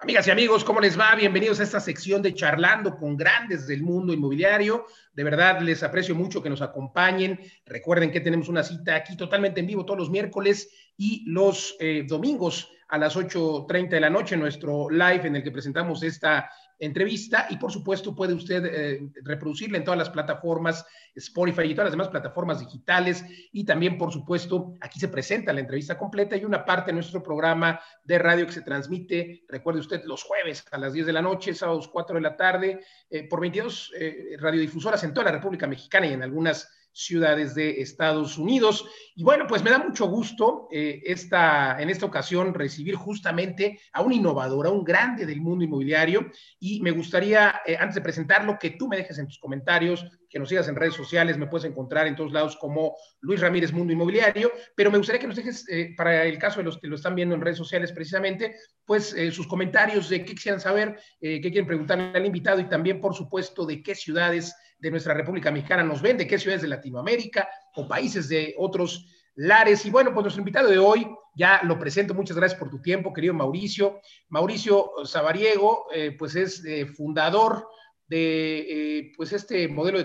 Amigas y amigos, ¿cómo les va? Bienvenidos a esta sección de Charlando con Grandes del Mundo Inmobiliario. De verdad, les aprecio mucho que nos acompañen. Recuerden que tenemos una cita aquí totalmente en vivo todos los miércoles y los eh, domingos a las 8.30 de la noche, nuestro live en el que presentamos esta entrevista y por supuesto puede usted eh, reproducirla en todas las plataformas Spotify y todas las demás plataformas digitales. Y también por supuesto aquí se presenta la entrevista completa y una parte de nuestro programa de radio que se transmite, recuerde usted, los jueves a las 10 de la noche, sábados 4 de la tarde, eh, por 22 eh, radiodifusoras en toda la República Mexicana y en algunas ciudades de Estados Unidos. Y bueno, pues me da mucho gusto eh, esta, en esta ocasión recibir justamente a un innovador, a un grande del mundo inmobiliario. Y me gustaría, eh, antes de presentarlo, que tú me dejes en tus comentarios, que nos sigas en redes sociales, me puedes encontrar en todos lados como Luis Ramírez Mundo Inmobiliario, pero me gustaría que nos dejes, eh, para el caso de los que lo están viendo en redes sociales precisamente, pues sus comentarios de qué quisieran saber, qué quieren preguntarle al invitado y también, por supuesto, de qué ciudades de nuestra República Mexicana nos ven, de qué ciudades de Latinoamérica o países de otros lares. Y bueno, pues nuestro invitado de hoy, ya lo presento, muchas gracias por tu tiempo, querido Mauricio. Mauricio Sabariego, eh, pues es eh, fundador de eh, pues este modelo de,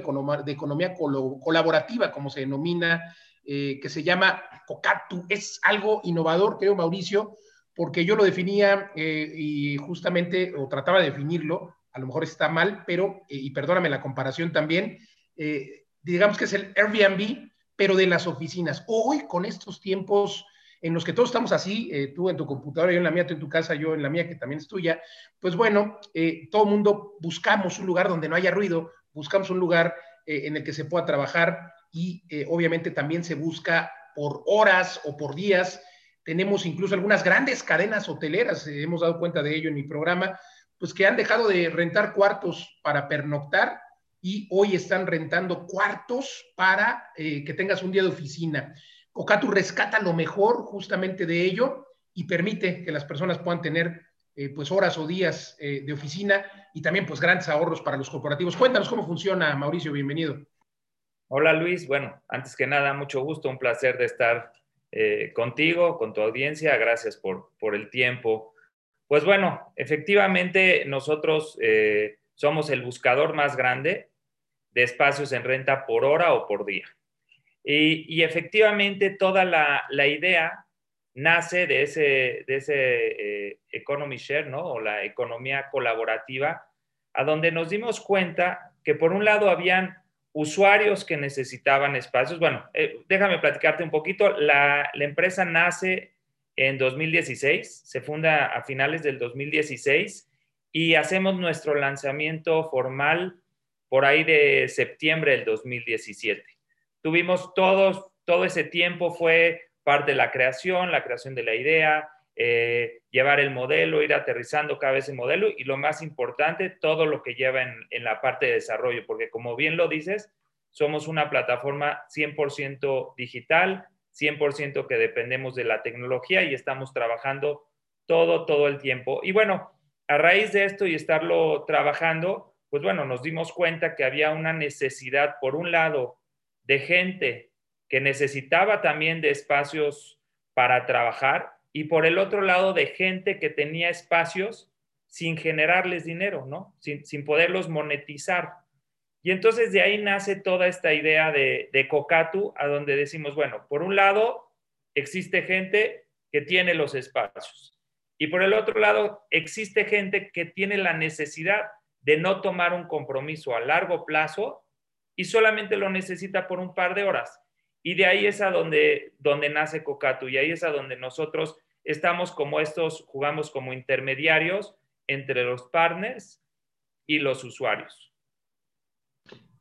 economía, colaborativa, como se denomina, que se llama COCATU. Es algo innovador, querido Mauricio, porque yo lo definía y justamente, o trataba de definirlo, a lo mejor está mal, pero, eh, y perdóname la comparación también, eh, digamos que es el Airbnb, pero de las oficinas. Hoy, con estos tiempos en los que todos estamos así, eh, tú en tu computadora, yo en la mía, tú en tu casa, yo en la mía, que también es tuya, pues bueno, todo el mundo buscamos un lugar donde no haya ruido, buscamos un lugar en el que se pueda trabajar y obviamente también se busca por horas o por días. Tenemos incluso algunas grandes cadenas hoteleras, hemos dado cuenta de ello en mi programa, pues que han dejado de rentar cuartos para pernoctar y hoy están rentando cuartos para eh, que tengas un día de oficina. Cocatu rescata lo mejor justamente de ello y permite que las personas puedan tener eh, pues horas o días eh, de oficina y también pues grandes ahorros para los corporativos. Cuéntanos cómo funciona, Mauricio, bienvenido. Hola Luis, bueno, antes que nada, mucho gusto, un placer de estar contigo, con tu audiencia, gracias por, por el tiempo. Pues bueno, efectivamente nosotros eh, somos el buscador más grande de espacios en renta por hora o por día. Y, efectivamente toda la, idea nace de ese, de ese eh, economy share, ¿no? O la economía colaborativa, a donde nos dimos cuenta que por un lado habían usuarios que necesitaban espacios. Bueno, eh, déjame platicarte un poquito. La, la empresa nace en 2016, se funda a finales del 2016 y hacemos nuestro lanzamiento formal por ahí de septiembre del 2017. Tuvimos todos, todo ese tiempo, fue parte de la creación, la creación de la idea, eh, llevar el modelo, ir aterrizando cada vez el modelo y lo más importante, todo lo que lleva en, en la parte de desarrollo, porque como bien lo dices, somos una plataforma 100% digital, 100% que dependemos de la tecnología y estamos trabajando todo, todo el tiempo. Y bueno, a raíz de esto y estarlo trabajando, pues bueno, nos dimos cuenta que había una necesidad, por un lado, de gente que necesitaba también de espacios para trabajar y por el otro lado de gente que tenía espacios sin generarles dinero, ¿no? Sin, sin poderlos monetizar. Y entonces de ahí nace toda esta idea de, Cocatu, a donde decimos, bueno, por un lado existe gente que tiene los espacios y por el otro lado existe gente que tiene la necesidad de no tomar un compromiso a largo plazo y solamente lo necesita por un par de horas. Y de ahí es a donde, donde nace Cocatu y ahí es a donde nosotros estamos como estos, jugamos como intermediarios entre los partners y los usuarios.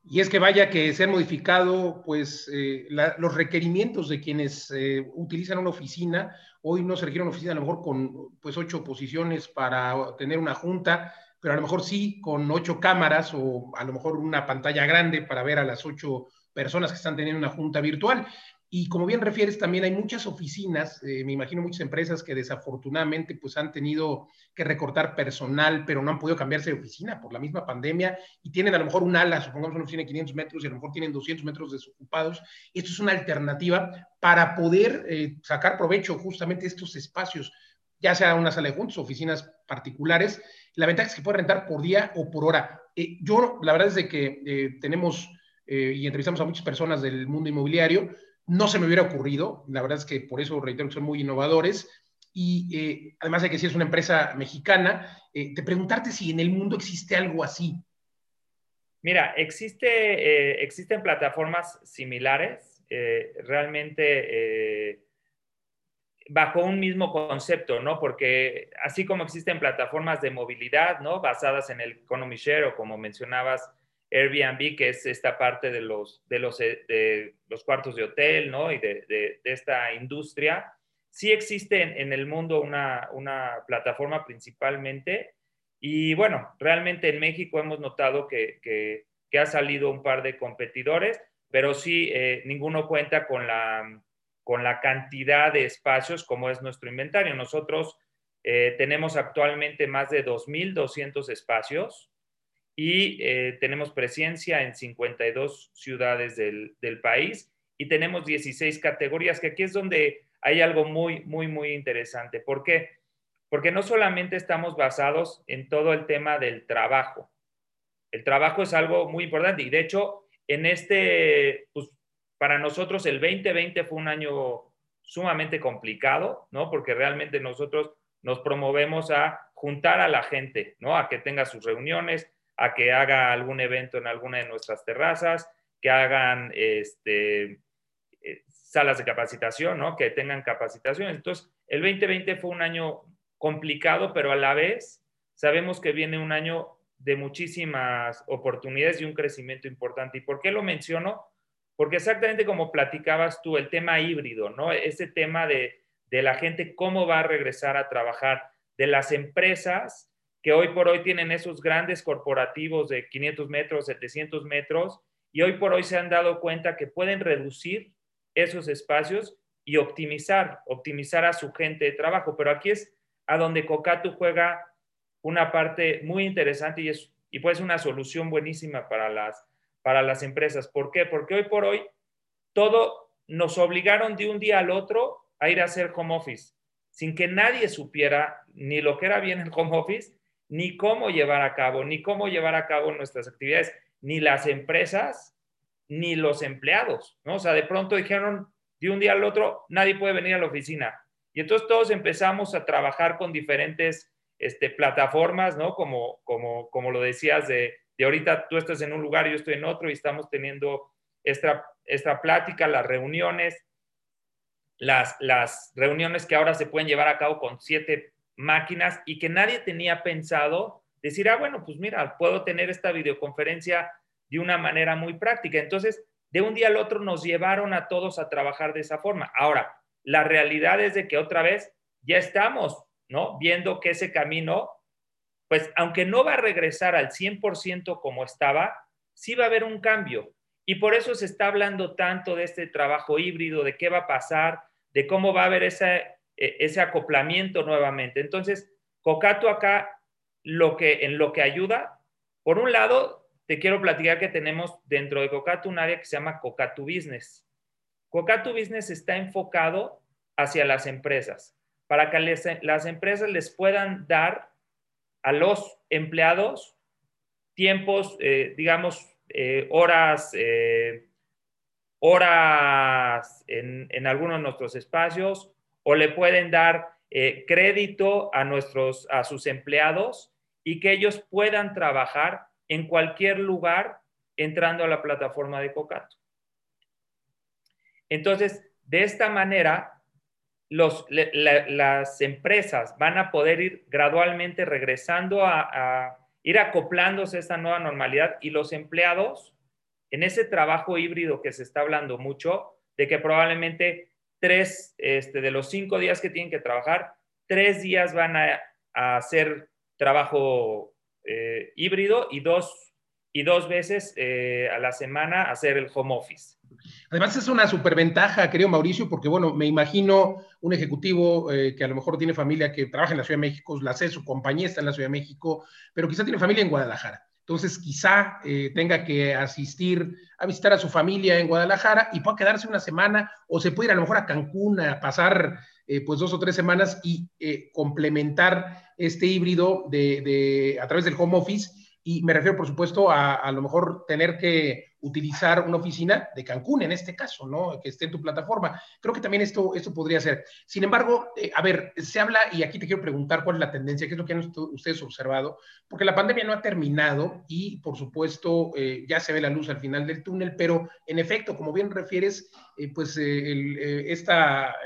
Y es que vaya que se han modificado pues eh, los requerimientos de quienes eh, utilizan una oficina. Hoy no se requiere una oficina a lo mejor con pues ocho posiciones para tener una junta, pero a lo mejor sí con ocho cámaras o a lo mejor una pantalla grande para ver a las ocho personas que están teniendo una junta virtual. Y como bien refieres, también hay muchas oficinas, eh, me imagino muchas empresas que desafortunadamente pues han tenido que recortar personal, pero no han podido cambiarse de oficina por la misma pandemia y tienen a lo mejor un ala, supongamos una oficina de 500 metros y a lo mejor tienen 200 metros desocupados. Esto es una alternativa para poder eh, sacar provecho justamente de estos espacios ya sea una sala de juntos, oficinas particulares. La ventaja es que puede rentar por día o por hora. Eh, yo, la verdad es que tenemos y entrevistamos a muchas personas del mundo inmobiliario, no se me hubiera ocurrido. La verdad es que por eso reitero que son muy innovadores. Y además de que si es una empresa mexicana, te preguntarte si en el mundo existe algo así. Mira, existe, existen plataformas similares. realmente bajo un mismo concepto, ¿no? Porque así como existen plataformas de movilidad, ¿no? Basadas en el economy share o como mencionabas, Airbnb, que es esta parte de los, de los, eh, de los cuartos de hotel, ¿no? Y de, esta industria. Sí existe en, el mundo una, una, plataforma principalmente. Y bueno, realmente en México hemos notado que, que, que ha salido un par de competidores, pero sí, eh, ninguno cuenta con la con la cantidad de espacios como es nuestro inventario. Nosotros eh, tenemos actualmente más de 2.200 espacios y eh, tenemos presencia en 52 ciudades del, del, país y tenemos 16 categorías, que aquí es donde hay algo muy, muy, muy interesante. ¿Por qué? Porque no solamente estamos basados en todo el tema del trabajo. El trabajo es algo muy importante y de hecho en este, pues, para nosotros el 2020 fue un año sumamente complicado, ¿no? Porque realmente nosotros nos promovemos a juntar a la gente, ¿no? A que tenga sus reuniones, a que haga algún evento en alguna de nuestras terrazas, que hagan este, eh, salas de capacitación, ¿no? Que tengan capacitación. Entonces, el 2020 fue un año complicado, pero a la vez sabemos que viene un año de muchísimas oportunidades y un crecimiento importante. ¿Y por qué lo menciono? Porque exactamente como platicabas tú, el tema híbrido, ¿no? Ese tema de, la gente, cómo va a regresar a trabajar, de las empresas que hoy por hoy tienen esos grandes corporativos de 500 metros, 700 metros, y hoy por hoy se han dado cuenta que pueden reducir esos espacios y optimizar, optimizar a su gente de trabajo. Pero aquí es a donde Cocatu juega una parte muy interesante y, es, y pues una solución buenísima para las, para las empresas. ¿Por qué? Porque hoy por hoy todo nos obligaron de un día al otro a ir a hacer home office, sin que nadie supiera ni lo que era bien el home office, ni cómo llevar a cabo, ni cómo llevar a cabo nuestras actividades, ni las empresas, ni los empleados, ¿no? O sea, de pronto dijeron de un día al otro, nadie puede venir a la oficina. Y entonces todos empezamos a trabajar con diferentes este, plataformas, ¿no? Como, como, como lo decías de de ahorita tú estás en un lugar yo estoy en otro y estamos teniendo esta, esta plática, las reuniones, las, las reuniones que ahora se pueden llevar a cabo con siete máquinas y que nadie tenía pensado decir, ah, bueno, pues mira, puedo tener esta videoconferencia de una manera muy práctica. Entonces, de un día al otro nos llevaron a todos a trabajar de esa forma. Ahora, la realidad es de que otra vez ya estamos, ¿no? Viendo que ese camino pues aunque no va a regresar al 100% como estaba, sí va a haber un cambio. Y por eso se está hablando tanto de este trabajo híbrido, de qué va a pasar, de cómo va a haber ese, ese acoplamiento nuevamente. Entonces, Cocato acá, lo que, en lo que ayuda, por un lado, te quiero platicar que tenemos dentro de Cocato un área que se llama Cocato Business. Cocato Business está enfocado hacia las empresas, para que las empresas les puedan dar a los empleados tiempos, eh, digamos, eh, horas, eh, horas en, en, algunos de nuestros espacios o le pueden dar crédito a, nuestros, a sus empleados y que ellos puedan trabajar en cualquier lugar entrando a la plataforma de Cocato. Entonces, de esta manera, las empresas van a poder ir gradualmente regresando a, ir acoplándose a esta nueva normalidad y los empleados en ese trabajo híbrido que se está hablando mucho, de que probablemente tres este, de los cinco días que tienen que trabajar, tres días van a, hacer trabajo eh, híbrido y dos, y dos veces eh, a la semana hacer el home office. Además es una superventaja, querido Mauricio, porque bueno, me imagino un ejecutivo eh, que a lo mejor tiene familia que trabaja en la Ciudad de México, la sé, su compañía está en la Ciudad de México, pero quizá tiene familia en Guadalajara. Entonces quizá eh, tenga que asistir a visitar a su familia en Guadalajara y pueda quedarse una semana o se puede ir a lo mejor a Cancún a pasar pues dos o tres semanas y complementar este híbrido de, a través del home office. Y me refiero, por supuesto, a, a lo mejor tener que utilizar una oficina de Cancún en este caso, ¿no? Que esté en tu plataforma. Creo que también esto, esto podría ser. Sin embargo, eh, a ver, se habla, y aquí te quiero preguntar cuál es la tendencia, qué es lo que han ustedes observado, porque la pandemia no ha terminado y, por supuesto, eh, ya se ve la luz al final del túnel, pero en efecto, como bien refieres, eh, pues esta,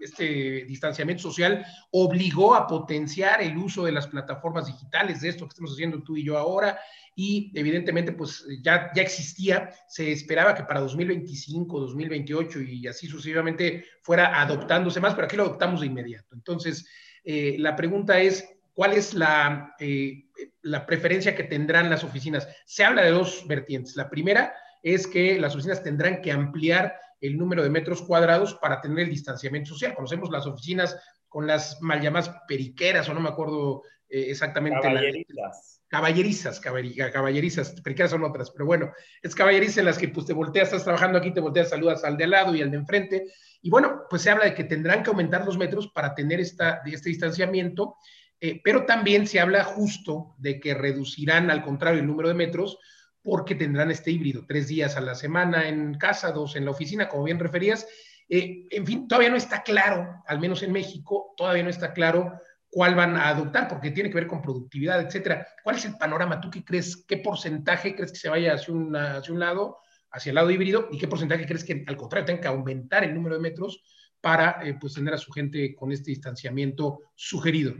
este distanciamiento social obligó a potenciar el uso de las plataformas digitales, de esto que estamos haciendo tú y yo ahora, y evidentemente pues ya, ya existía, se esperaba que para 2025, 2028 y así sucesivamente fuera adoptándose más, pero aquí lo adoptamos de inmediato. Entonces, eh, la pregunta es, ¿cuál es la, eh, la preferencia que tendrán las oficinas? Se habla de dos vertientes. La primera es que las oficinas tendrán que ampliar el número de metros cuadrados para tener el distanciamiento social. Conocemos las oficinas con las mal llamadas periqueras, o no me acuerdo eh, exactamente. Caballerizas. Caballerizas, caballerizas, periqueras son otras, pero bueno, es caballerizas en las que pues te volteas, estás trabajando aquí, te volteas, saludas al de al lado y al de enfrente. Y bueno, pues se habla de que tendrán que aumentar los metros para tener esta, este distanciamiento, eh, pero también se habla justo de que reducirán al contrario el número de metros porque tendrán este híbrido, tres días a la semana en casa, dos en la oficina, como bien referías. Eh, en fin, todavía no está claro, al menos en México, todavía no está claro cuál van a adoptar, porque tiene que ver con productividad, etcétera. ¿Cuál es el panorama? ¿Tú qué crees? ¿Qué porcentaje crees que se vaya hacia, hacia un lado, hacia el lado híbrido? ¿Y qué porcentaje crees que al contrario tenga que aumentar el número de metros para eh, pues, tener a su gente con este distanciamiento sugerido?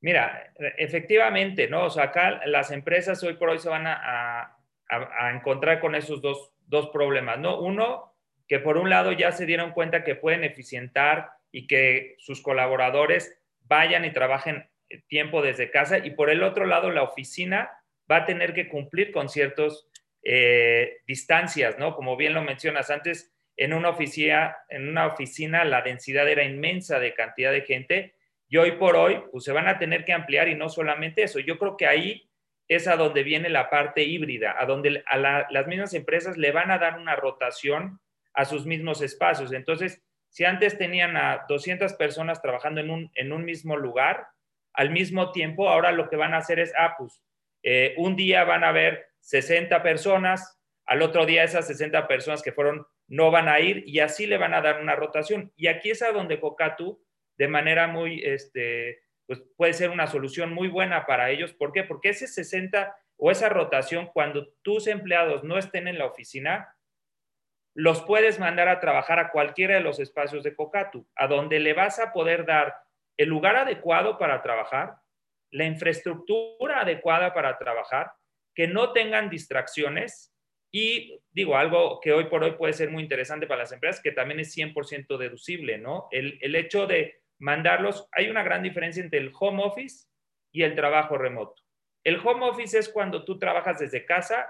Mira, efectivamente, ¿no? O sea, acá las empresas hoy por hoy se van a, a encontrar con esos dos, dos problemas, ¿no? Uno, que por un lado ya se dieron cuenta que pueden eficientar y que sus colaboradores vayan y trabajen tiempo desde casa y por el otro lado la oficina va a tener que cumplir con ciertas eh, distancias, ¿no? Como bien lo mencionas antes, en una, oficina, en una oficina la densidad era inmensa de cantidad de gente y hoy por hoy pues se van a tener que ampliar y no solamente eso, yo creo que ahí es a donde viene la parte híbrida, a donde a las mismas empresas le van a dar una rotación a sus mismos espacios. Entonces, si antes tenían a 200 personas trabajando en un, en un mismo lugar, al mismo tiempo, ahora lo que van a hacer es, ah, pues, eh, un día van a haber 60 personas, al otro día esas 60 personas que fueron no van a ir y así le van a dar una rotación. Y aquí es a donde Cocatu, de manera muy, este, pues puede ser una solución muy buena para ellos. ¿Por qué? Porque ese 60 o esa rotación, cuando tus empleados no estén en la oficina, los puedes mandar a trabajar a cualquiera de los espacios de Cocatu, a donde le vas a poder dar el lugar adecuado para trabajar, la infraestructura adecuada para trabajar, que no tengan distracciones y digo, algo que hoy por hoy puede ser muy interesante para las empresas, que también es 100% deducible, ¿no? El, el hecho de mandarlos, hay una gran diferencia entre el home office y el trabajo remoto. El home office es cuando tú trabajas desde casa,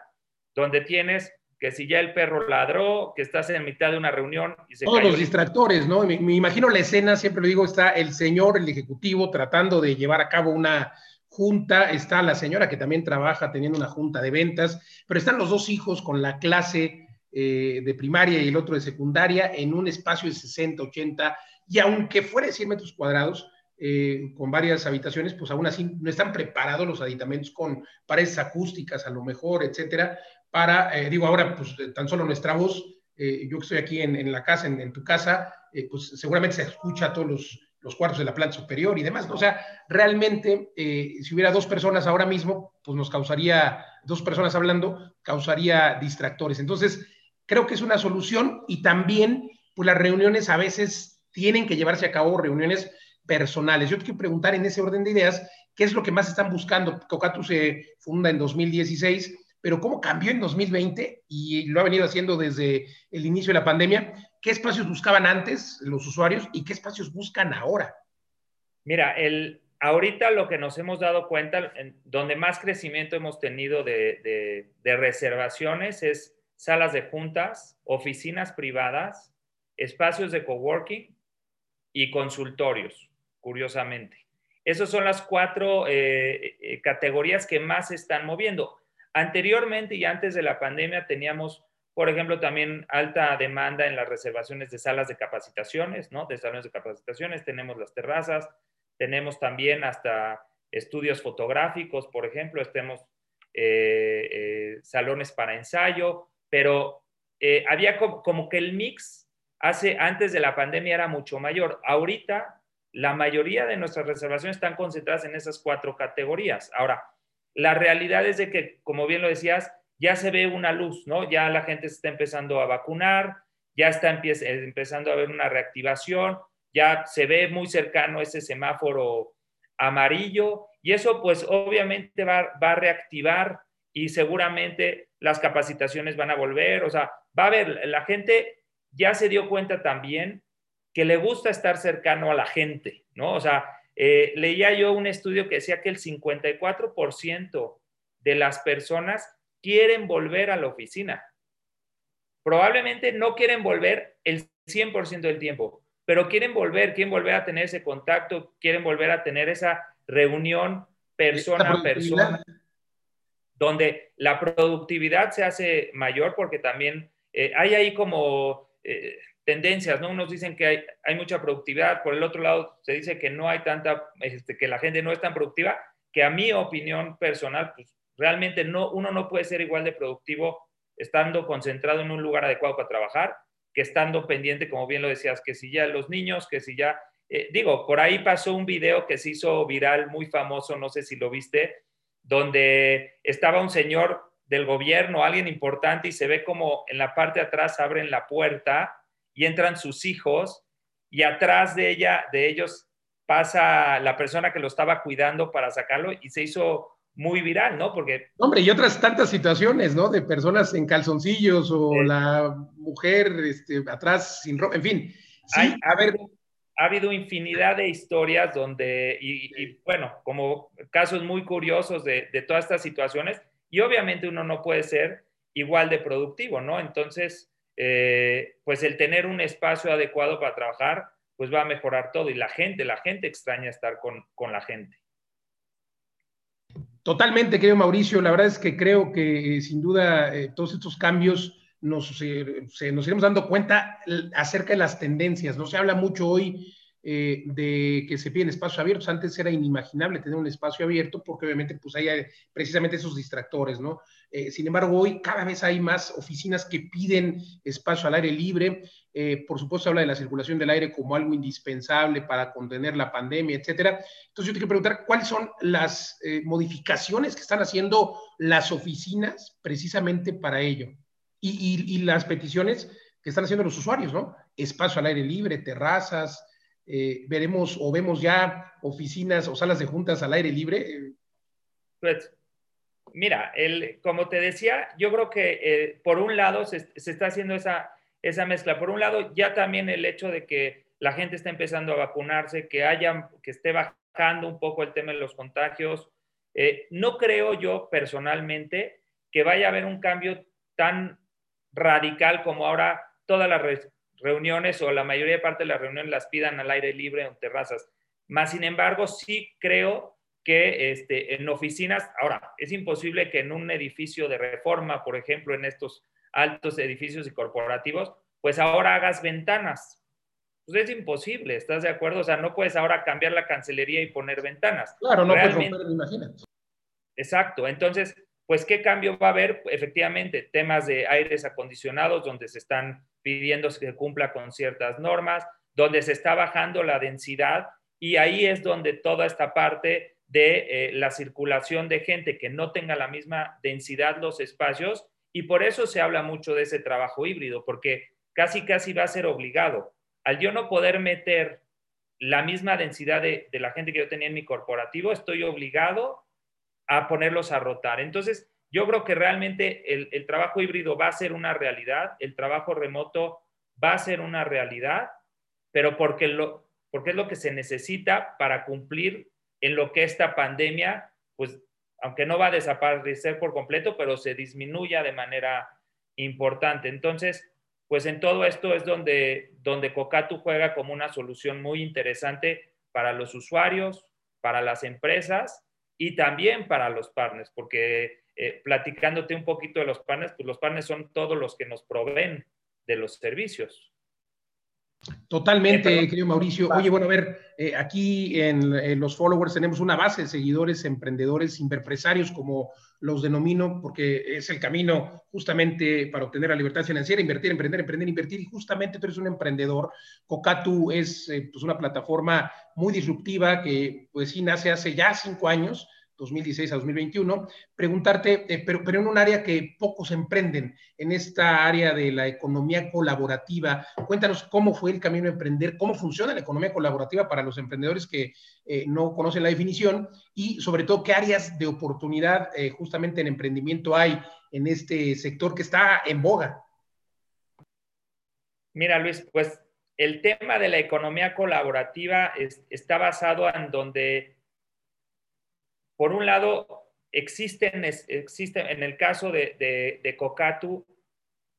donde tienes que si ya el perro ladró, que estás en mitad de una reunión y se Todos los distractores, ¿no? Me, imagino la escena, siempre lo digo, está el señor, el ejecutivo, tratando de llevar a cabo una junta, está la señora que también trabaja teniendo una junta de ventas, pero están los dos hijos con la clase eh, de primaria y el otro de secundaria en un espacio de 60, 80, y aunque fuera de 100 metros cuadrados, eh, con varias habitaciones, pues aún así no están preparados los aditamentos con paredes acústicas a lo mejor, etcétera, para, eh, digo ahora, pues eh, tan solo nuestra voz, yo que estoy aquí en, la casa, en, tu casa, pues seguramente se escucha a todos los, los, cuartos de la planta superior y demás, o sea, realmente, si hubiera dos personas ahora mismo, pues nos causaría, dos personas hablando, causaría distractores. Entonces, creo que es una solución y también, pues las reuniones a veces tienen que llevarse a cabo reuniones personales. Yo te quiero preguntar en ese orden de ideas, ¿qué es lo que más están buscando? Cocatu se funda en 2016, pero ¿cómo cambió en 2020? Y lo ha venido haciendo desde el inicio de la pandemia. ¿Qué espacios buscaban antes los usuarios y qué espacios buscan ahora? Mira, el, ahorita lo que nos hemos dado cuenta, en donde más crecimiento hemos tenido de, reservaciones es salas de juntas, oficinas privadas, espacios de coworking y consultorios curiosamente. Esas son las cuatro eh, eh, categorías que más se están moviendo. Anteriormente y antes de la pandemia teníamos por ejemplo, también alta demanda en las reservaciones de salas de capacitaciones, ¿no? De salones de capacitaciones, tenemos las terrazas, tenemos también hasta estudios fotográficos, por ejemplo, tenemos eh, eh, salones para ensayo, pero eh, había como, que el mix hace, antes de la pandemia era mucho mayor. Ahorita la mayoría de nuestras reservaciones están concentradas en esas cuatro categorías. Ahora, la realidad es de que, como bien lo decías, ya se ve una luz, ¿no? Ya la gente se está empezando a vacunar, ya está empezando a haber una reactivación, ya se ve muy cercano ese semáforo amarillo y eso pues obviamente va, va, a reactivar y seguramente las capacitaciones van a volver, o sea, va a haber, la gente ya se dio cuenta también que le gusta estar cercano a la gente, ¿no? O sea, eh, leía yo un estudio que decía que el 54% de las personas quieren volver a la oficina. Probablemente no quieren volver el 100% del tiempo, pero quieren volver, quieren volver a tener ese contacto, quieren volver a tener esa reunión persona a persona, donde la productividad se hace mayor porque también eh, hay ahí como eh, tendencias, ¿no? Unos dicen que hay, mucha productividad, por el otro lado se dice que no hay tanta, este, que la gente no es tan productiva, que a mi opinión personal, pues Realmente no, uno no puede ser igual de productivo estando concentrado en un lugar adecuado para trabajar que estando pendiente, como bien lo decías, que si ya los niños, que si ya, eh, digo, por ahí pasó un video que se hizo viral, muy famoso, no sé si lo viste, donde estaba un señor del gobierno, alguien importante, y se ve como en la parte de atrás abren la puerta y entran sus hijos, y atrás de ella, de ellos, pasa la persona que lo estaba cuidando para sacarlo y se hizo muy viral, ¿no? Porque... Hombre, y otras tantas situaciones, ¿no? De personas en calzoncillos o la mujer este, atrás sin ropa, en fin. Sí, ha, Habido, ha habido infinidad de historias donde, y, bueno, como casos muy curiosos de, de, todas estas situaciones, y obviamente uno no puede ser igual de productivo, ¿no? Entonces, eh, pues el tener un espacio adecuado para trabajar, pues va a mejorar todo. Y la gente, la gente extraña estar con, con la gente. Totalmente, querido Mauricio. La verdad es que creo que eh, sin duda eh, todos estos cambios nos, eh, nos iremos dando cuenta acerca de las tendencias. No se habla mucho hoy de que se piden espacios abiertos. Antes era inimaginable tener un espacio abierto porque obviamente pues hay precisamente esos distractores, ¿no? Eh, sin embargo, hoy cada vez hay más oficinas que piden espacio al aire libre. Eh, por supuesto, habla de la circulación del aire como algo indispensable para contener la pandemia, etcétera. Entonces, yo te quiero preguntar cuáles son las eh, modificaciones que están haciendo las oficinas precisamente para ello y, las peticiones que están haciendo los usuarios, ¿no? Espacio al aire libre, terrazas. Veremos o vemos ya oficinas o salas de juntas al aire libre. Pues mira, como te decía, yo creo que eh, por un lado se, está haciendo esa, esa mezcla. Por un lado, ya también el hecho de que la gente está empezando a vacunarse, que haya, que esté bajando un poco el tema de los contagios. Eh, no creo yo personalmente que vaya a haber un cambio tan radical como ahora todas las reuniones o la mayoría de parte de las reuniones las pidan al aire libre o en terrazas. Más sin embargo, sí creo que este, en oficinas, ahora, es imposible que en un edificio de reforma, por ejemplo, en estos altos edificios y corporativos, pues ahora hagas ventanas. Pues es imposible, ¿estás de acuerdo? O sea, no puedes ahora cambiar la cancelería y poner ventanas. Claro, no puedes romper, imagínate. Exacto, entonces, pues, ¿qué cambio va a haber? Efectivamente, temas de aires acondicionados, donde se están pidiendo que cumpla con ciertas normas, donde se está bajando la densidad, y ahí es donde toda esta parte de eh, la circulación de gente que no tenga la misma densidad los espacios y por eso se habla mucho de ese trabajo híbrido, porque casi casi va a ser obligado. Al yo no poder meter la misma densidad de, la gente que yo tenía en mi corporativo, estoy obligado a ponerlos a rotar. Entonces, yo creo que realmente el, trabajo híbrido va a ser una realidad, el trabajo remoto va a ser una realidad, pero porque, lo, porque es lo que se necesita para cumplir en lo que esta pandemia, pues, aunque no va a desaparecer por completo, pero se disminuya de manera importante. Entonces, pues en todo esto es donde, donde Cocatu juega como una solución muy interesante para los usuarios, para las empresas y también para los partners, porque eh, platicándote un poquito de los partners, pues los partners son todos los que nos proveen de los servicios. Totalmente, querido Mauricio. Oye, bueno, a ver, eh, aquí en, los followers tenemos una base de seguidores, emprendedores, inverpresarios, como los denomino, porque es el camino justamente para obtener la libertad financiera, invertir, emprender, emprender, invertir, y justamente tú eres un emprendedor. Cocatu es eh, pues una plataforma muy disruptiva que pues sí nace hace ya cinco años, 2016 a 2021, preguntarte, eh, pero, pero en un área que pocos emprenden, en esta área de la economía colaborativa. Cuéntanos cómo fue el camino a emprender, cómo funciona la economía colaborativa para los emprendedores que eh, no conocen la definición y sobre todo qué áreas de oportunidad eh, justamente en emprendimiento hay en este sector que está en boga. Mira, Luis, pues el tema de la economía colaborativa está basado en donde por un lado, existen, existe en el caso de, de, Cocatu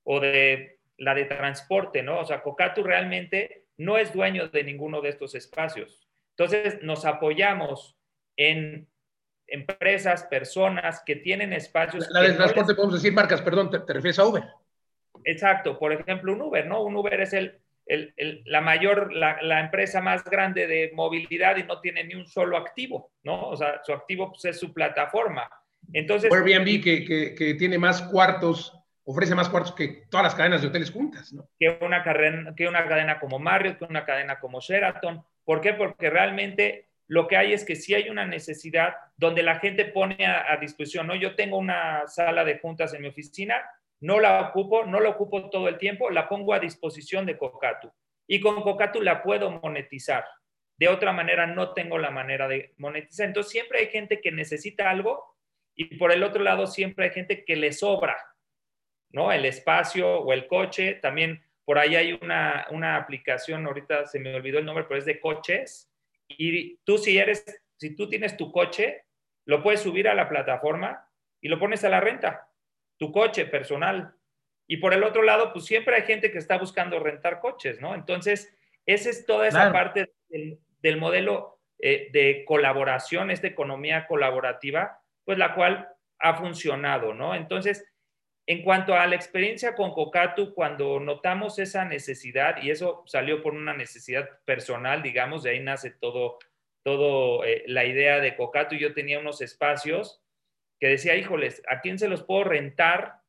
o de la de transporte, ¿no? O sea, Cocatu realmente no es dueño de ninguno de estos espacios. Entonces, nos apoyamos en empresas, personas que tienen espacios. La, de transporte, podemos decir marcas, perdón, te, refieres a Uber. Exacto, por ejemplo, un Uber, ¿no? Un Uber es el, la mayor, la, empresa más grande de movilidad y no tiene ni un solo activo, ¿no? O sea, su activo pues, es su plataforma. Entonces... Airbnb que, que, tiene más cuartos, ofrece más cuartos que todas las cadenas de hoteles juntas, ¿no? Que una, cadena, que una cadena como Marriott, que una cadena como Sheraton. ¿Por qué? Porque realmente lo que hay es que sí hay una necesidad donde la gente pone a, a disposición, ¿no? Yo tengo una sala de juntas en mi oficina, no la ocupo, no la ocupo todo el tiempo, la pongo a disposición de Cocatu. Y con Cocatu la puedo monetizar. De otra manera, no tengo la manera de monetizar. Entonces, siempre hay gente que necesita algo y por el otro lado, siempre hay gente que le sobra, ¿no? El espacio o el coche. También por ahí hay una, una aplicación, ahorita se me olvidó el nombre, pero es de coches. Y tú, si eres, si tú tienes tu coche, lo puedes subir a la plataforma y lo pones a la renta tu coche personal. Y por el otro lado, pues siempre hay gente que está buscando rentar coches, ¿no? Entonces, esa es toda esa parte del, modelo eh, de colaboración, esta economía colaborativa, pues la cual ha funcionado, ¿no? Entonces, en cuanto a la experiencia con Cocatu, cuando notamos esa necesidad, y eso salió por una necesidad personal, digamos, de ahí nace todo, todo eh, la idea de Cocatu, yo tenía unos espacios que decía, híjoles, ¿a quién se los puedo rentar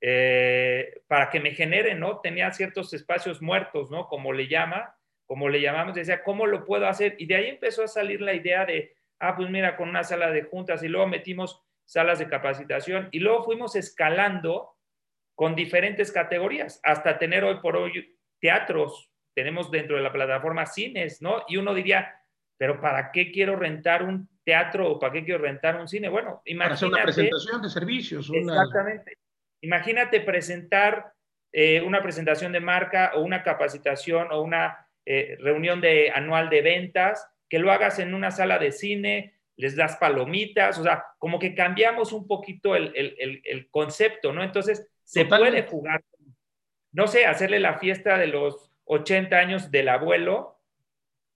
eh, para que me generen, ¿no? Tenía ciertos espacios muertos, ¿no? Como le llama, como le llamamos, decía, ¿cómo lo puedo hacer? Y de ahí empezó a salir la idea de, ah, pues mira, con una sala de juntas y luego metimos salas de capacitación y luego fuimos escalando con diferentes categorías hasta tener hoy por hoy teatros, tenemos dentro de la plataforma cines, ¿no? Y uno diría, pero ¿para qué quiero rentar un teatro o para qué quiero rentar un cine? Bueno, imagínate. Para hacer una presentación de servicios. Exactamente. Imagínate presentar eh, una presentación de marca o una capacitación o una eh, reunión de, anual de ventas, que lo hagas en una sala de cine, les das palomitas, o sea, como que cambiamos un poquito el, el, el, concepto, ¿no? Entonces, se puede jugar, no sé, hacerle la fiesta de los 80 años del abuelo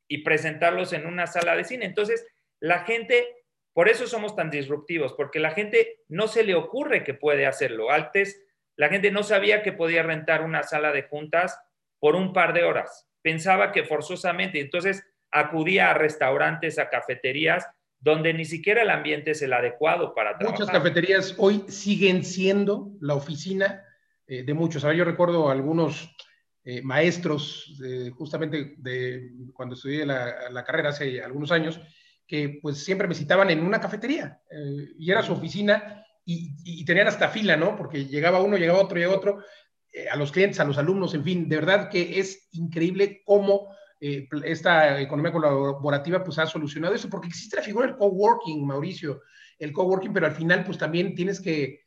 y presentarlos en una sala de cine. Entonces, la gente, por eso somos tan disruptivos, porque la gente no se le ocurre que puede hacerlo. Antes, la gente no sabía que podía rentar una sala de juntas por un par de horas. Pensaba que forzosamente, entonces acudía a restaurantes, a cafeterías, donde ni siquiera el ambiente es el adecuado para trabajar. Muchas cafeterías hoy siguen siendo la oficina eh, de muchos. yo recuerdo algunos eh, maestros, justamente de cuando estudié la, la, carrera hace algunos años, que pues siempre me citaban en una cafetería eh, y era su oficina y, tenían hasta fila, ¿no? Porque llegaba uno, llegaba otro, llegaba otro, eh, a los clientes, a los alumnos, en fin, de verdad que es increíble cómo eh, esta economía colaborativa pues ha solucionado eso, porque existe la figura del coworking, Mauricio, el coworking, pero al final pues también tienes que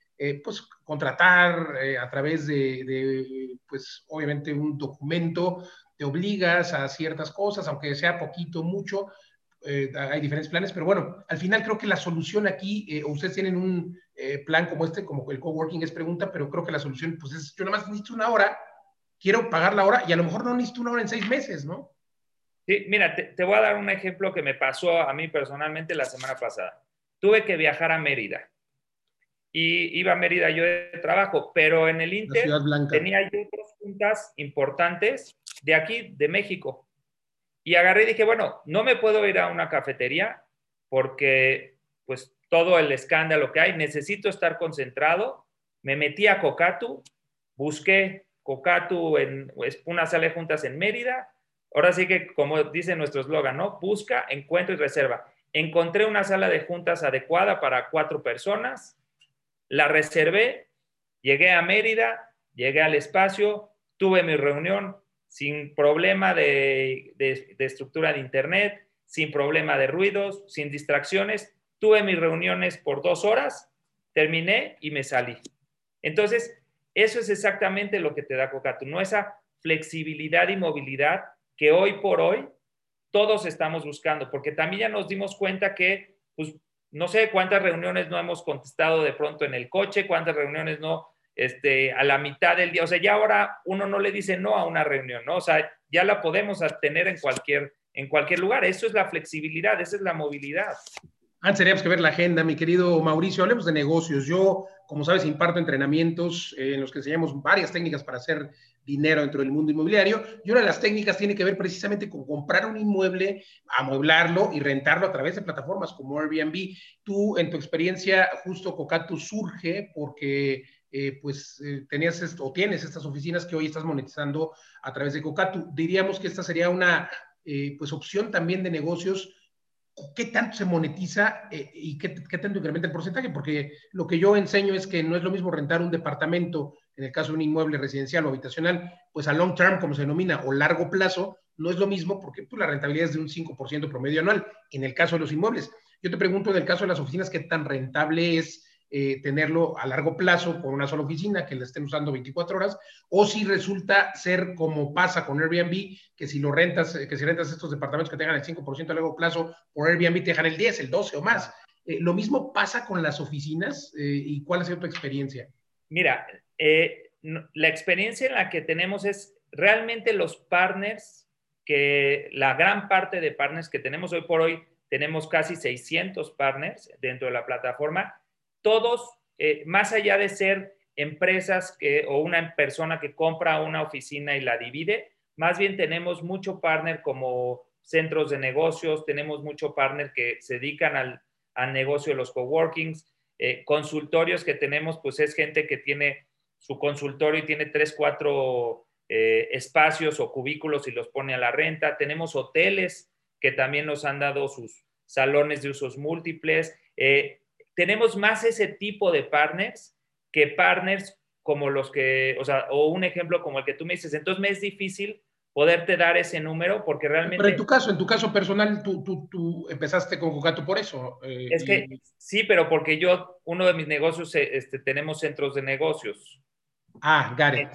pues contratar a través de, de, pues obviamente un documento, te obligas a ciertas cosas, aunque sea poquito, mucho, eh, hay diferentes planes, pero bueno, al final creo que la solución aquí, eh, ustedes tienen un eh, plan como este, como el coworking es pregunta, pero creo que la solución, pues es, yo nada más necesito una hora, quiero pagar la hora y a lo mejor no necesito una hora en seis meses, ¿no? Sí, mira, te, te voy a dar un ejemplo que me pasó a mí personalmente la semana pasada. Tuve que viajar a Mérida y iba a Mérida yo de trabajo, pero en el Inter tenía yo otras juntas importantes de aquí, de México. Y agarré y dije, bueno, no me puedo ir a una cafetería porque pues todo el escándalo que hay, necesito estar concentrado. Me metí a Cocatu, busqué Cocatu en una sala de juntas en Mérida. Ahora sí que, como dice nuestro eslogan, ¿no? Busca, encuentra y reserva. Encontré una sala de juntas adecuada para cuatro personas la reservé, llegué a Mérida, llegué al espacio, tuve mi reunión sin problema de, estructura de Internet, sin problema de ruidos, sin distracciones. Tuve mis reuniones por dos horas, terminé y me salí. Entonces, eso es exactamente lo que te da Cocatu, no esa flexibilidad y movilidad que hoy por hoy todos estamos buscando, porque también ya nos dimos cuenta que pues, no sé cuántas reuniones no hemos contestado de pronto en el coche, cuántas reuniones no, este, a la mitad del día. O sea, ya ahora uno no le dice no a una reunión, ¿no? O sea, ya la podemos tener en cualquier, en cualquier lugar. Eso es la flexibilidad, esa es la movilidad. Antes teníamos que ver la agenda, mi querido Mauricio. Hablemos de negocios. Yo, como sabes, imparto entrenamientos en los que enseñamos varias técnicas para hacer dinero dentro del mundo inmobiliario. Y una de las técnicas tiene que ver precisamente con comprar un inmueble, amueblarlo y rentarlo a través de plataformas como Airbnb. Tú, en tu experiencia, justo Cocatu surge porque eh, pues eh, tenías o tienes estas oficinas que hoy estás monetizando a través de Cocatu. Diríamos que esta sería una eh, pues opción también de negocios qué tanto se monetiza y qué, tanto incrementa el porcentaje, porque lo que yo enseño es que no es lo mismo rentar un departamento, en el caso de un inmueble residencial o habitacional, pues a long term, como se denomina, o largo plazo, no es lo mismo porque pues, la rentabilidad es de un 5% promedio anual, en el caso de los inmuebles. Yo te pregunto, en el caso de las oficinas, ¿qué tan rentable es eh, tenerlo a largo plazo por una sola oficina que la estén usando 24 horas, o si resulta ser como pasa con Airbnb, que si lo rentas, eh, que si rentas estos departamentos que tengan el 5% a largo plazo por Airbnb, te dejan el 10, el 12 o más. Eh, lo mismo pasa con las oficinas y cuál ha sido tu experiencia. Mira, la experiencia en la que tenemos es realmente los partners, que la gran parte de partners que tenemos hoy por hoy, tenemos casi 600 partners dentro de la plataforma, todos, eh, más allá de ser empresas que, o una persona que compra una oficina y la divide, más bien tenemos mucho partner como centros de negocios, tenemos mucho partner que se dedican al, negocio de los coworkings, eh, consultorios que tenemos, pues es gente que tiene su consultorio y tiene tres, cuatro eh, espacios o cubículos y los pone a la renta. Tenemos hoteles que también nos han dado sus salones de usos múltiples tenemos más ese tipo de partners que partners como los que, o sea, o un ejemplo como el que tú me dices. Entonces me es difícil poderte dar ese número porque realmente... Pero en tu caso, en tu caso personal, tú, tú, tú empezaste con Cocato por eso. Eh, es que sí, pero porque yo, uno de mis negocios, eh, este, tenemos centros de negocios. Ah, got it,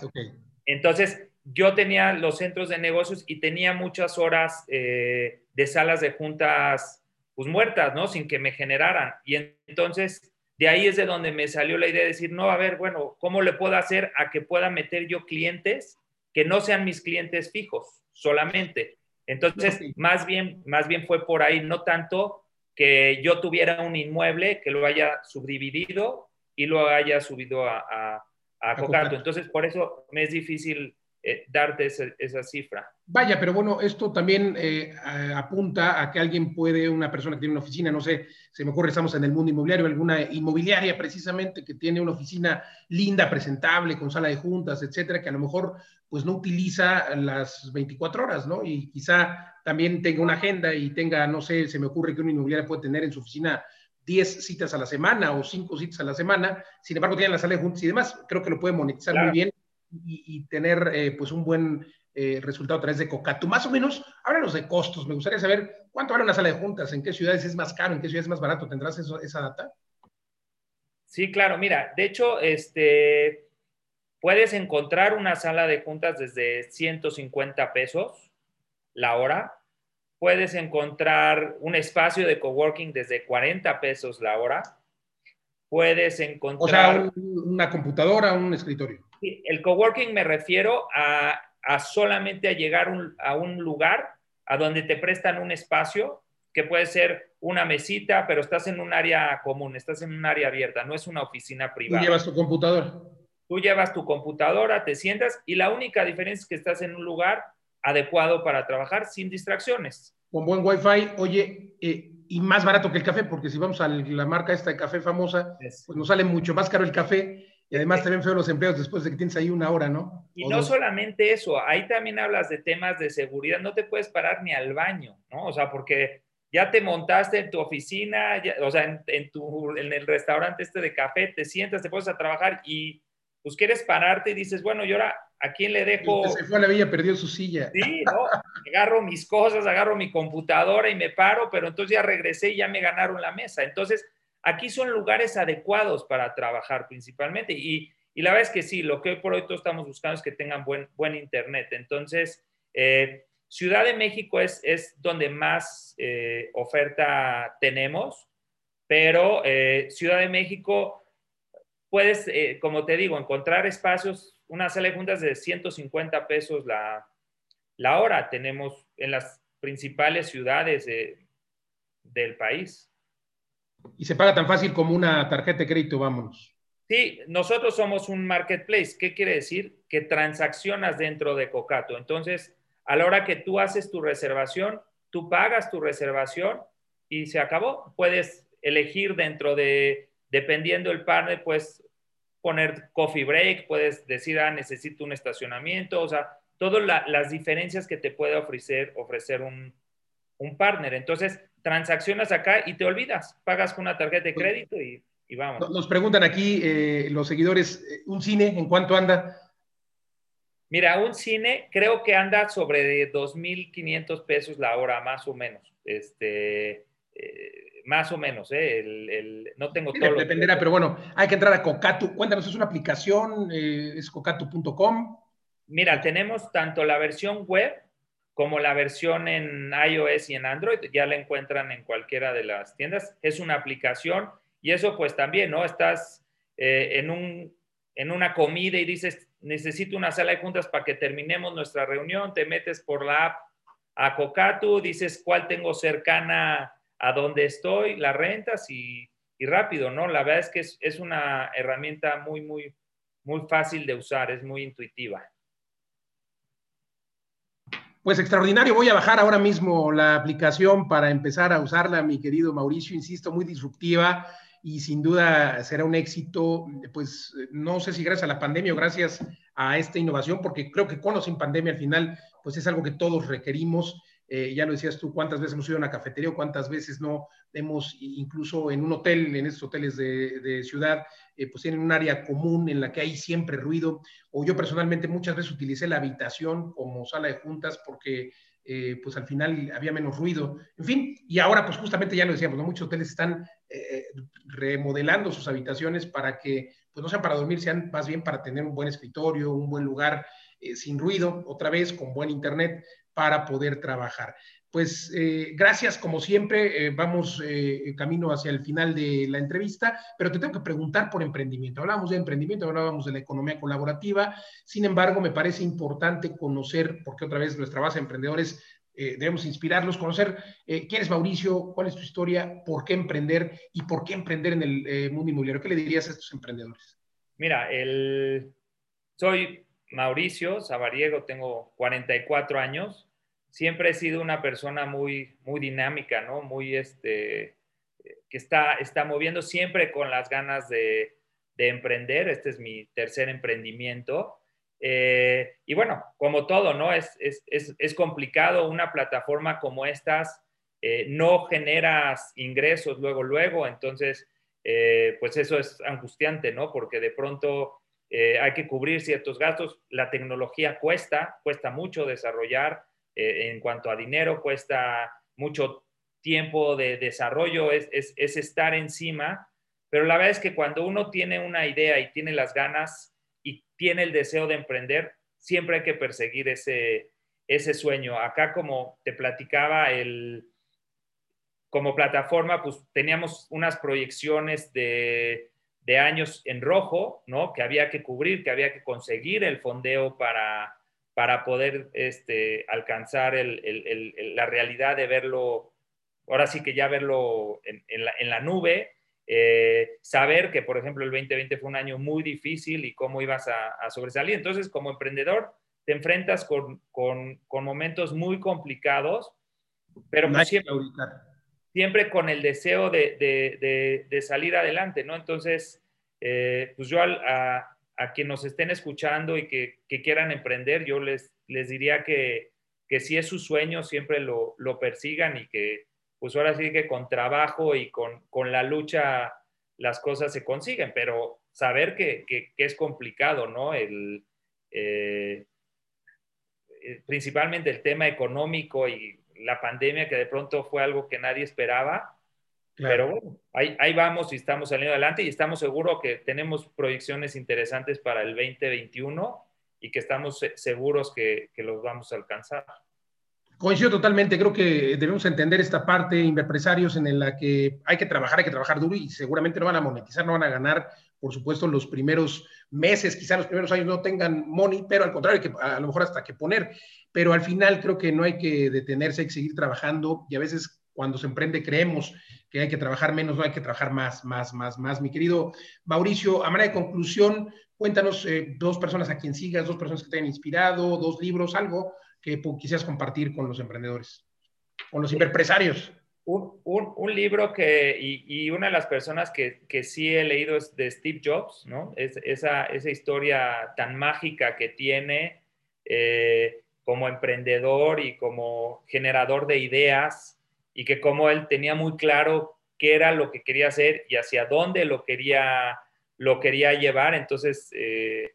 Entonces, yo tenía los centros de negocios y tenía muchas horas eh, de salas de juntas pues muertas, ¿no? Sin que me generaran. Y entonces, de ahí es de donde me salió la idea de decir, no, a ver, bueno, ¿cómo le puedo hacer a que pueda meter yo clientes que no sean mis clientes fijos solamente? Entonces, más bien, más bien fue por ahí, no tanto que yo tuviera un inmueble que lo haya subdividido y lo haya subido a, a, a Entonces, por eso me es difícil eh, darte esa, cifra. Vaya, pero bueno, esto también eh, apunta a que alguien puede, una persona que tiene una oficina, no sé, se me ocurre, estamos en el mundo inmobiliario, alguna inmobiliaria precisamente que tiene una oficina linda, presentable, con sala de juntas, etcétera, que a lo mejor pues no utiliza las 24 horas, ¿no? Y quizá también tenga una agenda y tenga, no sé, se me ocurre que una inmobiliaria puede tener en su oficina 10 citas a la semana o 5 citas a la semana, sin embargo tiene la sala de juntas y demás, creo que lo puede monetizar muy bien y, tener eh, pues un buen eh, resultado a través de Cocatu. Más o menos, háblanos de costos. Me gustaría saber cuánto vale una sala de juntas, en qué ciudades es más caro, en qué ciudades es más barato. ¿Tendrás esa data? Sí, claro. Mira, de hecho, este, puedes encontrar una sala de juntas desde 150 pesos la hora. Puedes encontrar un espacio de coworking desde 40 pesos la hora. Puedes encontrar... O sea, una computadora, un escritorio el coworking me refiero a, solamente a llegar a un lugar a donde te prestan un espacio que puede ser una mesita, pero estás en un área común, estás en un área abierta, no es una oficina privada. Tú llevas tu computadora. Tú llevas tu computadora, te sientas y la única diferencia es que estás en un lugar adecuado para trabajar sin distracciones. Con buen wifi, oye, eh, y más barato que el café, porque si vamos a la marca esta de café famosa, pues nos sale mucho más caro el café y además te ven feo los empleos después de que tienes ahí una hora, ¿no? Y no solamente eso, ahí también hablas de temas de seguridad, no te puedes parar ni al baño, ¿no? O sea, porque ya te montaste en tu oficina, o sea, en, tu, en el restaurante este de café, te sientas, te pones a trabajar y pues quieres pararte y dices, bueno, y ahora, ¿a quién le dejo? Se fue a la villa, perdió su silla. Sí, ¿no? agarro mis cosas, agarro mi computadora y me paro, pero entonces ya regresé y ya me ganaron la mesa. Entonces, aquí son lugares adecuados para trabajar principalmente. Y, y la verdad es que sí, lo que hoy por hoy todos estamos buscando es que tengan buen, buen Internet. Entonces, eh, Ciudad de México es, es donde más eh, oferta tenemos, pero eh, Ciudad de México puedes, como te digo, encontrar espacios, una sala de juntas de 150 pesos la, la hora. Tenemos en las principales ciudades del país. Y se paga tan fácil como una tarjeta de crédito, vámonos. Sí, nosotros somos un marketplace. ¿Qué quiere decir? Que transaccionas dentro de Cocato. Entonces, a la hora que tú haces tu reservación, tú pagas tu reservación y se acabó. Puedes elegir dentro de, dependiendo del partner, pues poner coffee break, puedes decir, ah, necesito un estacionamiento, o sea, todas las diferencias que te puede ofrecer, ofrecer un, un partner. Entonces, transaccionas acá y te olvidas, pagas con una tarjeta de crédito y, vamos. Nos preguntan aquí eh, los seguidores, eh, ¿un cine en cuánto anda? Mira, un cine creo que anda sobre de 2.500 pesos la hora, más o menos. Este, eh, más o menos, el, no tengo todo. Dependerá, pero bueno, hay que entrar a Cocatu. Cuéntanos, ¿es una aplicación? ¿Es cocatu.com? Mira, tenemos tanto la versión web como la versión en iOS y en Android, ya la encuentran en cualquiera de las tiendas. Es una aplicación y eso pues también, ¿no? Estás eh, en, un, en una comida y dices, necesito una sala de juntas para que terminemos nuestra reunión, te metes por la app a Cocatu, dices cuál tengo cercana a donde estoy, la rentas y, y rápido, ¿no? La verdad es que es, es una herramienta muy, muy, muy fácil de usar, es muy intuitiva. Pues extraordinario, voy a bajar ahora mismo la aplicación para empezar a usarla, mi querido Mauricio, insisto, muy disruptiva y sin duda será un éxito, pues no sé si gracias a la pandemia o gracias a esta innovación, porque creo que con o sin pandemia al final, pues es algo que todos requerimos eh, ya lo decías tú, cuántas veces hemos ido a una cafetería o cuántas veces no hemos, incluso en un hotel, en estos hoteles de, ciudad, eh, pues tienen un área común en la que hay siempre ruido. O yo personalmente muchas veces utilicé la habitación como sala de juntas porque eh, pues al final había menos ruido. En fin, y ahora pues justamente ya lo decíamos, ¿no? muchos hoteles están remodelando sus habitaciones para que pues no sean para dormir, sean más bien para tener un buen escritorio, un buen lugar sin ruido, otra vez con buen internet para poder trabajar. Pues eh, gracias, como siempre, eh, vamos eh, camino hacia el final de la entrevista, pero te tengo que preguntar por emprendimiento. Hablábamos de emprendimiento, hablábamos de la economía colaborativa, sin embargo, me parece importante conocer, porque otra vez nuestra base de emprendedores debemos inspirarlos, conocer quién es Mauricio, cuál es tu historia, por qué emprender y por qué emprender en el mundo inmobiliario. ¿Qué le dirías a estos emprendedores? Mira, el... soy Mauricio Sabariego, tengo 44 años. Siempre he sido una persona muy, muy dinámica, ¿no? Muy, este, que está, está moviendo siempre con las ganas de, emprender. Este es mi tercer emprendimiento. Eh, y bueno, como todo, ¿no? Es, es, complicado. Una plataforma como estas eh, no generas ingresos luego, luego. Entonces, eh, pues eso es angustiante, ¿no? Porque de pronto eh, hay que cubrir ciertos gastos. La tecnología cuesta, cuesta mucho desarrollar eh, en cuanto a dinero, cuesta mucho tiempo de desarrollo, es, estar encima, pero la verdad es que cuando uno tiene una idea y tiene las ganas y tiene el deseo de emprender, siempre hay que perseguir ese, ese sueño. Acá, como te platicaba, el, como plataforma, pues teníamos unas proyecciones de de años en rojo, ¿no? Que había que cubrir, que había que conseguir el fondeo para, para poder este, alcanzar la realidad de verlo ahora sí que ya verlo en, la, nube, eh, saber que, por ejemplo, el 2020 fue un año muy difícil y cómo ibas a, sobresalir. Entonces, como emprendedor, te enfrentas con, momentos muy complicados, pero pues siempre, siempre, con el deseo de, salir adelante, ¿no? Entonces, eh, pues yo a, a quienes nos estén escuchando y que, quieran emprender, yo les, les diría que, si es su sueño, siempre lo, persigan y que, pues ahora sí que con trabajo y con, la lucha las cosas se consiguen, pero saber que, es complicado, ¿no? El, eh, eh, principalmente el tema económico y la pandemia, que de pronto fue algo que nadie esperaba, pero bueno, ahí, vamos y estamos saliendo adelante y estamos seguros que tenemos proyecciones interesantes para el 2021 y que estamos seguros que, que los vamos a alcanzar. Coincido totalmente, creo que debemos entender esta parte, empresarios, en la que hay que trabajar, hay que trabajar duro y seguramente no van a monetizar, no van a ganar, por supuesto, los primeros meses, quizá los primeros años no tengan money, pero al contrario, que a lo mejor hasta que poner, pero al final creo que no hay que detenerse, hay que seguir trabajando y a veces cuando se emprende creemos que hay que trabajar menos, no hay que trabajar más, más, más, más. Mi querido Mauricio, a manera de conclusión, cuéntanos eh, dos personas a quien sigas, dos personas que te hayan inspirado, dos libros, algo que quisieras compartir con los emprendedores, con los empresarios. Un, un, libro que, y, una de las personas que, que, sí he leído es de Steve Jobs, ¿no? Es, esa, esa historia tan mágica que tiene eh, como emprendedor y como generador de ideas, y que como él tenía muy claro qué era lo que quería hacer y hacia dónde lo quería, lo quería llevar. Entonces, eh,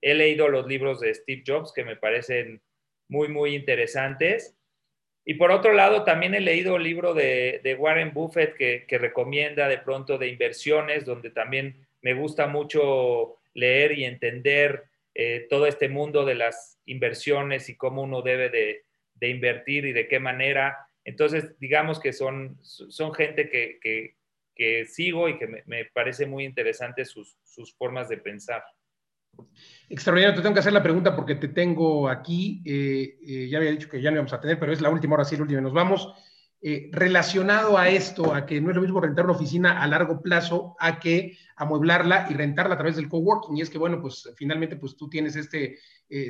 he leído los libros de Steve Jobs que me parecen muy, muy interesantes. Y por otro lado, también he leído el libro de, Warren Buffett que, recomienda de pronto de inversiones, donde también me gusta mucho leer y entender eh, todo este mundo de las inversiones y cómo uno debe de, de invertir y de qué manera. Entonces, digamos que son, son gente que, sigo y que me, parece muy interesante sus, formas de pensar. Extraordinario, te tengo que hacer la pregunta porque te tengo aquí. Eh, eh, ya había dicho que ya no íbamos a tener, pero es la última, hora sí, la última. Nos vamos. Eh, relacionado a esto, a que no es lo mismo rentar una oficina a largo plazo, a que amueblarla y rentarla a través del coworking. Y es que, bueno, pues finalmente, pues tú tienes este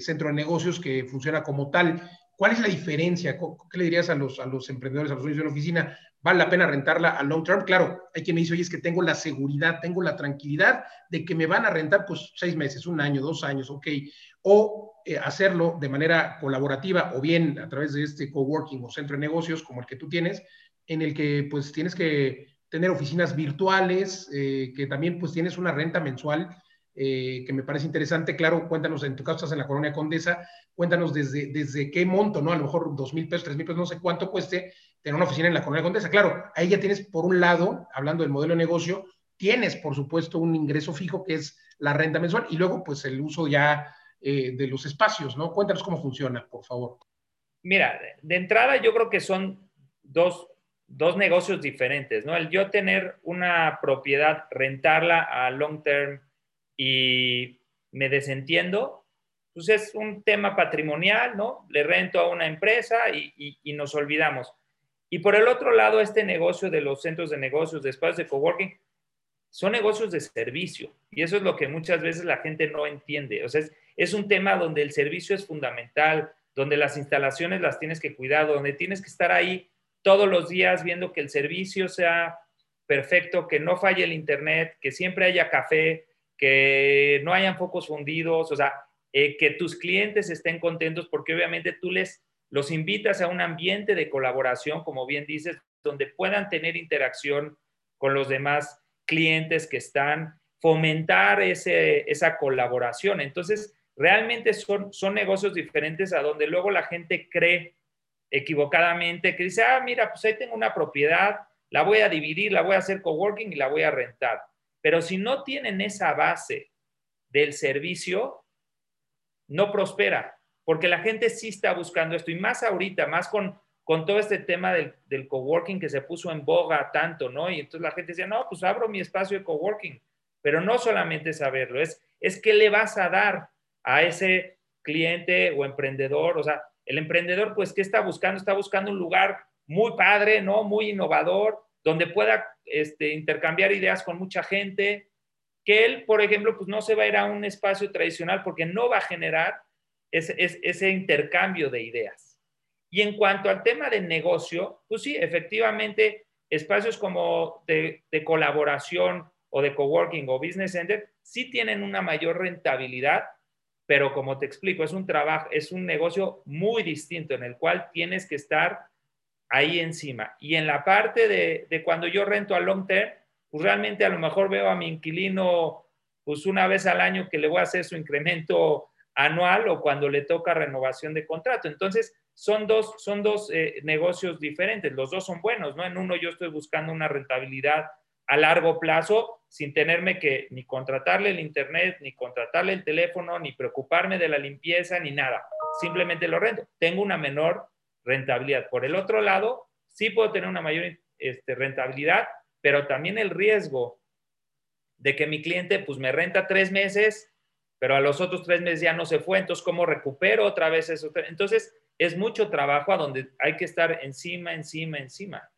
centro de negocios que funciona como tal ¿Cuál es la diferencia? ¿Qué le dirías a los, a los emprendedores, a los dueños de una oficina? ¿Vale la pena rentarla a long term? Claro, hay quien me dice, oye, es que tengo la seguridad, tengo la tranquilidad de que me van a rentar pues seis meses, un año, dos años, ok. O eh, hacerlo de manera colaborativa o bien a través de este coworking o centro de negocios como el que tú tienes, en el que pues tienes que tener oficinas virtuales, eh, que también pues tienes una renta mensual eh, que me parece interesante. Claro, cuéntanos, en tu caso estás en la Colonia Condesa, cuéntanos desde, desde qué monto, ¿no? A lo mejor dos mil pesos, tres mil pesos, no sé cuánto cueste tener una oficina en la Colonia Condesa. Claro, ahí ya tienes, por un lado, hablando del modelo de negocio, tienes, por supuesto, un ingreso fijo que es la renta mensual y luego, pues, el uso ya eh, de los espacios, ¿no? Cuéntanos cómo funciona, por favor. Mira, de entrada yo creo que son dos, dos negocios diferentes, ¿no? El yo tener una propiedad, rentarla a long term y me desentiendo, pues es un tema patrimonial, ¿no? Le rento a una empresa y, nos olvidamos. Y por el otro lado, este negocio de los centros de negocios, de espacios de coworking, son negocios de servicio. Y eso es lo que muchas veces la gente no entiende. O sea, es, es un tema donde el servicio es fundamental, donde las instalaciones las tienes que cuidar, donde tienes que estar ahí todos los días viendo que el servicio sea perfecto, que no falle el internet, que siempre haya café, que no hayan focos fundidos, o sea, eh, que tus clientes estén contentos porque obviamente tú les los invitas a un ambiente de colaboración, como bien dices, donde puedan tener interacción con los demás clientes que están, fomentar ese, esa colaboración. Entonces, realmente son, son negocios diferentes a donde luego la gente cree equivocadamente que dice, ah, mira, pues ahí tengo una propiedad, la voy a dividir, la voy a hacer coworking y la voy a rentar. Pero si no tienen esa base del servicio, no prospera, porque la gente sí está buscando esto, y más ahorita, más con, con todo este tema del, del, coworking que se puso en boga tanto, ¿no? Y entonces la gente decía, no, pues abro mi espacio de coworking, pero no solamente saberlo, es, es qué le vas a dar a ese cliente o emprendedor, o sea, el emprendedor, pues, ¿qué está buscando? Está buscando un lugar muy padre, ¿no? Muy innovador, donde pueda este, intercambiar ideas con mucha gente, que él, por ejemplo, pues no se va a ir a un espacio tradicional porque no va a generar ese, ese intercambio de ideas. Y en cuanto al tema de negocio, pues sí, efectivamente, espacios como de, de colaboración o de coworking o business center sí tienen una mayor rentabilidad, pero como te explico, es un trabajo, es un negocio muy distinto en el cual tienes que estar ahí encima. Y en la parte de, de cuando yo rento a long term, pues realmente a lo mejor veo a mi inquilino pues una vez al año que le voy a hacer su incremento anual o cuando le toca renovación de contrato. Entonces, son dos, son dos eh, negocios diferentes, los dos son buenos, ¿no? En uno yo estoy buscando una rentabilidad a largo plazo sin tenerme que ni contratarle el internet, ni contratarle el teléfono, ni preocuparme de la limpieza, ni nada. Simplemente lo rento. Tengo una menor rentabilidad. Por el otro lado, sí puedo tener una mayor este, rentabilidad, pero también el riesgo de que mi cliente pues me renta tres meses, pero a los otros tres meses ya no se fue, entonces ¿cómo recupero otra vez eso? Entonces es mucho trabajo a donde hay que estar encima, encima, encima.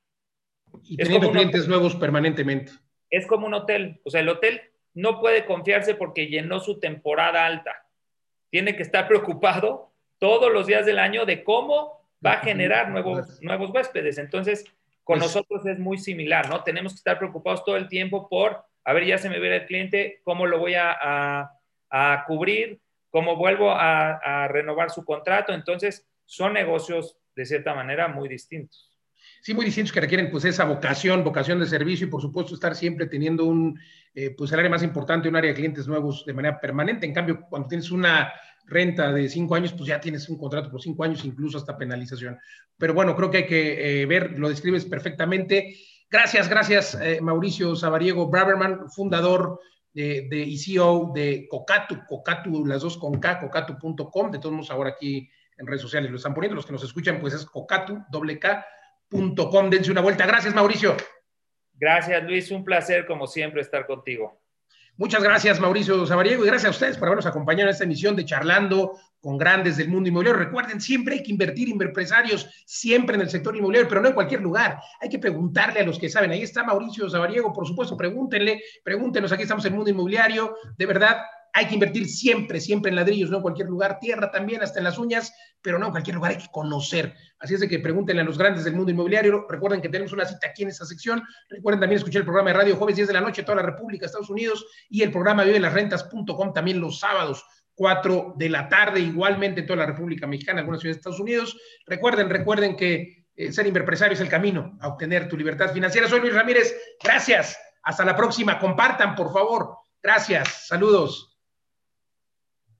Y teniendo clientes nuevos permanentemente. Es como un hotel. O sea, el hotel no puede confiarse porque llenó su temporada alta. Tiene que estar preocupado todos los días del año de cómo va a generar nuevos, nuevos huéspedes. Entonces, con nosotros es muy similar, ¿no? Tenemos que estar preocupados todo el tiempo por, a ver, ya se me ve el cliente, cómo lo voy a, a, cubrir, cómo vuelvo a, a renovar su contrato. Entonces, son negocios de cierta manera muy distintos sí muy distintos que requieren pues esa vocación, vocación de servicio y por supuesto estar siempre teniendo un, eh, pues el área más importante, un área de clientes nuevos de manera permanente. En cambio, cuando tienes una renta de cinco años, pues ya tienes un contrato por cinco años, incluso hasta penalización. Pero bueno, creo que hay que eh, ver, lo describes perfectamente. Gracias, gracias, eh, Mauricio Sabariego Braverman, fundador de, de, y CEO de Cocatu, Cocatu, las dos con K, cocatu.com. De todos modos, ahora aquí en redes sociales lo están poniendo. Los que nos escuchan, pues es Cocatu, doble K, Com. Dense una vuelta. Gracias, Mauricio. Gracias, Luis. Un placer, como siempre, estar contigo. Muchas gracias, Mauricio Sabariego, y gracias a ustedes por habernos acompañado en esta emisión de Charlando con Grandes del Mundo Inmobiliario. Recuerden, siempre hay que invertir empresarios, siempre en el sector inmobiliario, pero no en cualquier lugar. Hay que preguntarle a los que saben. Ahí está Mauricio Sabariego, por supuesto, pregúntenle, pregúntenos, aquí estamos en el mundo inmobiliario. De verdad, hay que invertir siempre, siempre en ladrillos, no en cualquier lugar, tierra también, hasta en las uñas, pero no en cualquier lugar, hay que conocer. Así es de que pregúntenle a los grandes del mundo inmobiliario. Recuerden que tenemos una cita aquí en esta sección. Recuerden también escuchar el programa de radio jueves 10 de la noche, toda la República, Estados Unidos, y el programa Vive las Rentas.com también los sábados. 4 de la tarde, igualmente en toda la República Mexicana, algunas ciudades de Estados Unidos. Recuerden, recuerden que eh, ser empresario es el camino a obtener tu libertad financiera. Soy Luis Ramírez, gracias. Hasta la próxima. Compartan, por favor. Gracias. Saludos.